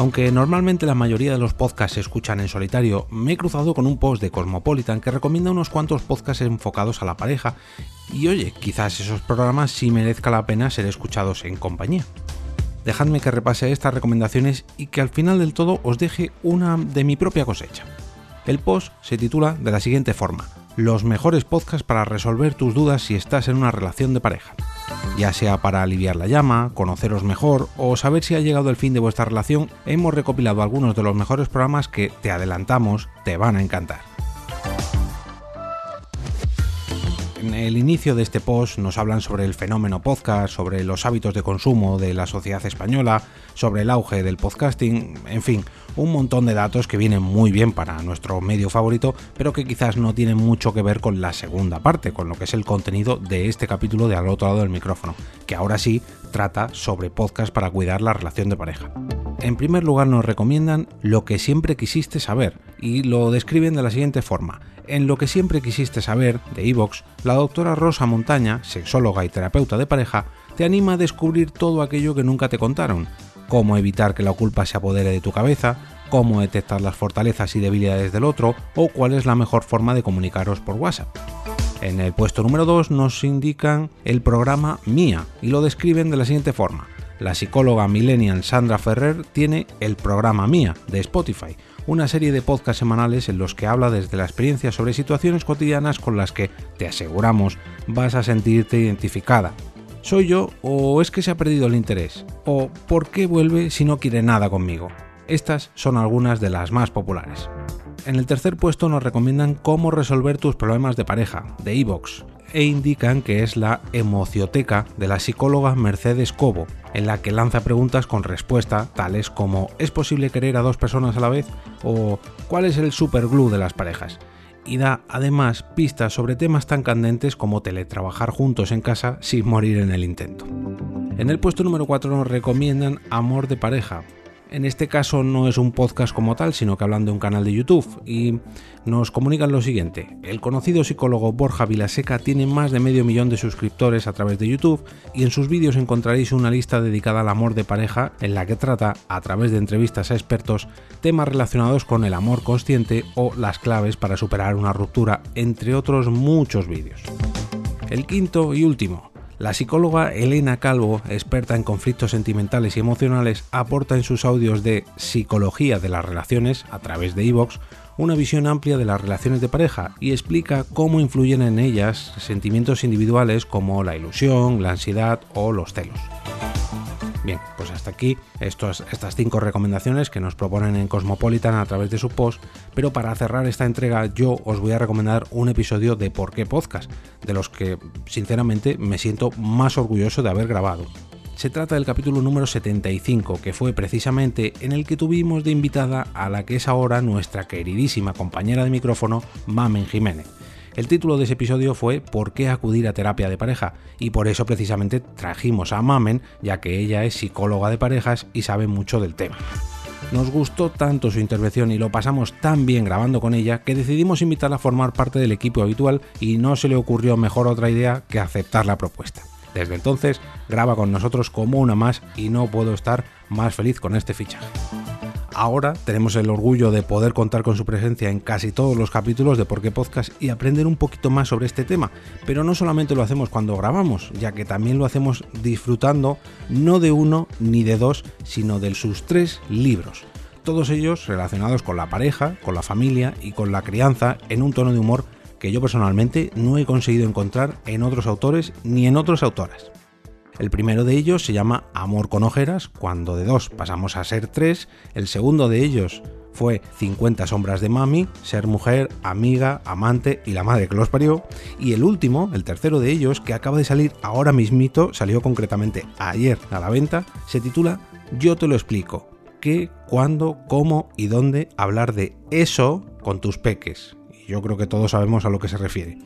Aunque normalmente la mayoría de los podcasts se escuchan en solitario, me he cruzado con un post de Cosmopolitan que recomienda unos cuantos podcasts enfocados a la pareja y oye, quizás esos programas sí merezca la pena ser escuchados en compañía. Dejadme que repase estas recomendaciones y que al final del todo os deje una de mi propia cosecha. El post se titula de la siguiente forma, los mejores podcasts para resolver tus dudas si estás en una relación de pareja. Ya sea para aliviar la llama, conoceros mejor o saber si ha llegado el fin de vuestra relación, hemos recopilado algunos de los mejores programas que, te adelantamos, te van a encantar. En el inicio de este post nos hablan sobre el fenómeno podcast, sobre los hábitos de consumo de la sociedad española, sobre el auge del podcasting, en fin, un montón de datos que vienen muy bien para nuestro medio favorito, pero que quizás no tienen mucho que ver con la segunda parte, con lo que es el contenido de este capítulo de al otro lado del micrófono, que ahora sí trata sobre podcast para cuidar la relación de pareja. En primer lugar nos recomiendan lo que siempre quisiste saber y lo describen de la siguiente forma. En lo que siempre quisiste saber, de Evox, la doctora Rosa Montaña, sexóloga y terapeuta de pareja, te anima a descubrir todo aquello que nunca te contaron, cómo evitar que la culpa se apodere de tu cabeza, cómo detectar las fortalezas y debilidades del otro o cuál es la mejor forma de comunicaros por WhatsApp. En el puesto número 2 nos indican el programa Mía y lo describen de la siguiente forma. La psicóloga millennial Sandra Ferrer tiene el programa Mía de Spotify, una serie de podcasts semanales en los que habla desde la experiencia sobre situaciones cotidianas con las que, te aseguramos, vas a sentirte identificada, ¿Soy yo o es que se ha perdido el interés? ¿O por qué vuelve si no quiere nada conmigo? Estas son algunas de las más populares. En el tercer puesto nos recomiendan cómo resolver tus problemas de pareja, de Evox, e indican que es la emocioteca de la psicóloga Mercedes Cobo, en la que lanza preguntas con respuesta tales como ¿es posible querer a dos personas a la vez? o ¿cuál es el superglue de las parejas? y da además pistas sobre temas tan candentes como teletrabajar juntos en casa sin morir en el intento. En el puesto número 4 nos recomiendan Amor de pareja, en este caso no es un podcast como tal, sino que hablan de un canal de YouTube y nos comunican lo siguiente. El conocido psicólogo Borja Vilaseca tiene más de medio millón de suscriptores a través de YouTube y en sus vídeos encontraréis una lista dedicada al amor de pareja en la que trata, a través de entrevistas a expertos, temas relacionados con el amor consciente o las claves para superar una ruptura, entre otros muchos vídeos. El quinto y último, la psicóloga Elena Calvo, experta en conflictos sentimentales y emocionales, aporta en sus audios de Psicología de las Relaciones, a través de Evox, una visión amplia de las relaciones de pareja y explica cómo influyen en ellas sentimientos individuales como la ilusión, la ansiedad o los celos. Bien, pues hasta aquí estas cinco recomendaciones que nos proponen en Cosmopolitan a través de su post, pero para cerrar esta entrega yo os voy a recomendar un episodio de Por qué Podcast, de los que sinceramente me siento más orgulloso de haber grabado. Se trata del capítulo número 75, que fue precisamente en el que tuvimos de invitada a la que es ahora nuestra queridísima compañera de micrófono, Mamen Jiménez el título de ese episodio fue ¿Por qué acudir a terapia de pareja? Y por eso precisamente trajimos a Mamen, ya que ella es psicóloga de parejas y sabe mucho del tema. Nos gustó tanto su intervención y lo pasamos tan bien grabando con ella que decidimos invitarla a formar parte del equipo habitual y no se le ocurrió mejor otra idea que aceptar la propuesta. Desde entonces graba con nosotros como una más y no puedo estar más feliz con este fichaje. Ahora tenemos el orgullo de poder contar con su presencia en casi todos los capítulos de Por qué Podcast y aprender un poquito más sobre este tema. Pero no solamente lo hacemos cuando grabamos, ya que también lo hacemos disfrutando no de uno ni de dos, sino de sus tres libros. Todos ellos relacionados con la pareja, con la familia y con la crianza en un tono de humor que yo personalmente no he conseguido encontrar en otros autores ni en otras autoras. El primero de ellos se llama Amor con ojeras, cuando de dos pasamos a ser tres. El segundo de ellos fue 50 sombras de mami, ser mujer, amiga, amante y la madre que los parió. Y el último, el tercero de ellos, que acaba de salir ahora mismito, salió concretamente ayer a la venta, se titula Yo te lo explico. ¿Qué, cuándo, cómo y dónde hablar de eso con tus peques? Yo creo que todos sabemos a lo que se refiere.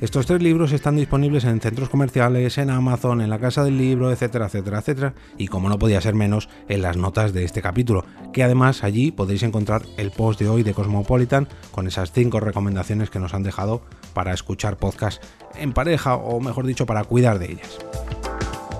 Estos tres libros están disponibles en centros comerciales, en Amazon, en la Casa del Libro, etcétera, etcétera, etcétera, y como no podía ser menos, en las notas de este capítulo, que además allí podéis encontrar el post de hoy de Cosmopolitan con esas cinco recomendaciones que nos han dejado para escuchar podcast en pareja, o mejor dicho, para cuidar de ellas.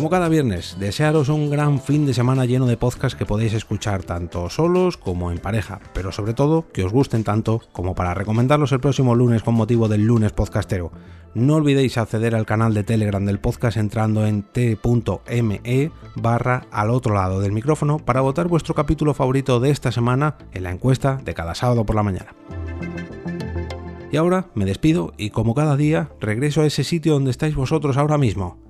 Como cada viernes, desearos un gran fin de semana lleno de podcasts que podéis escuchar tanto solos como en pareja, pero sobre todo que os gusten tanto como para recomendarlos el próximo lunes con motivo del lunes podcastero. No olvidéis acceder al canal de Telegram del podcast entrando en t.me barra al otro lado del micrófono para votar vuestro capítulo favorito de esta semana en la encuesta de cada sábado por la mañana. Y ahora me despido y como cada día regreso a ese sitio donde estáis vosotros ahora mismo